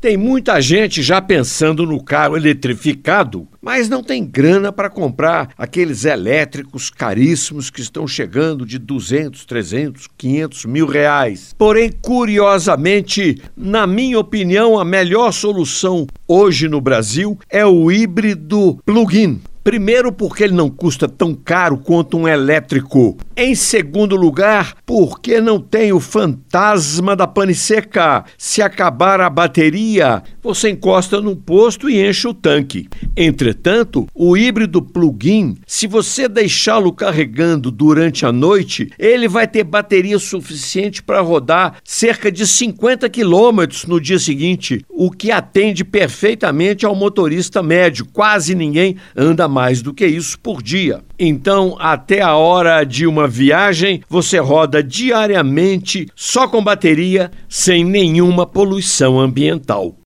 Tem muita gente já pensando no carro eletrificado, mas não tem grana para comprar aqueles elétricos caríssimos que estão chegando de 200, 300, 500 mil reais. Porém, curiosamente, na minha opinião, a melhor solução hoje no Brasil é o híbrido plug-in. Primeiro, porque ele não custa tão caro quanto um elétrico. Em segundo lugar, porque não tem o fantasma da pane seca. Se acabar a bateria, você encosta no posto e enche o tanque. Entretanto, o híbrido plug-in, se você deixá-lo carregando durante a noite, ele vai ter bateria suficiente para rodar cerca de 50 quilômetros no dia seguinte, o que atende perfeitamente ao motorista médio. Quase ninguém anda mais do que isso por dia. Então, até a hora de uma viagem, você roda diariamente só com bateria, sem nenhuma poluição ambiental.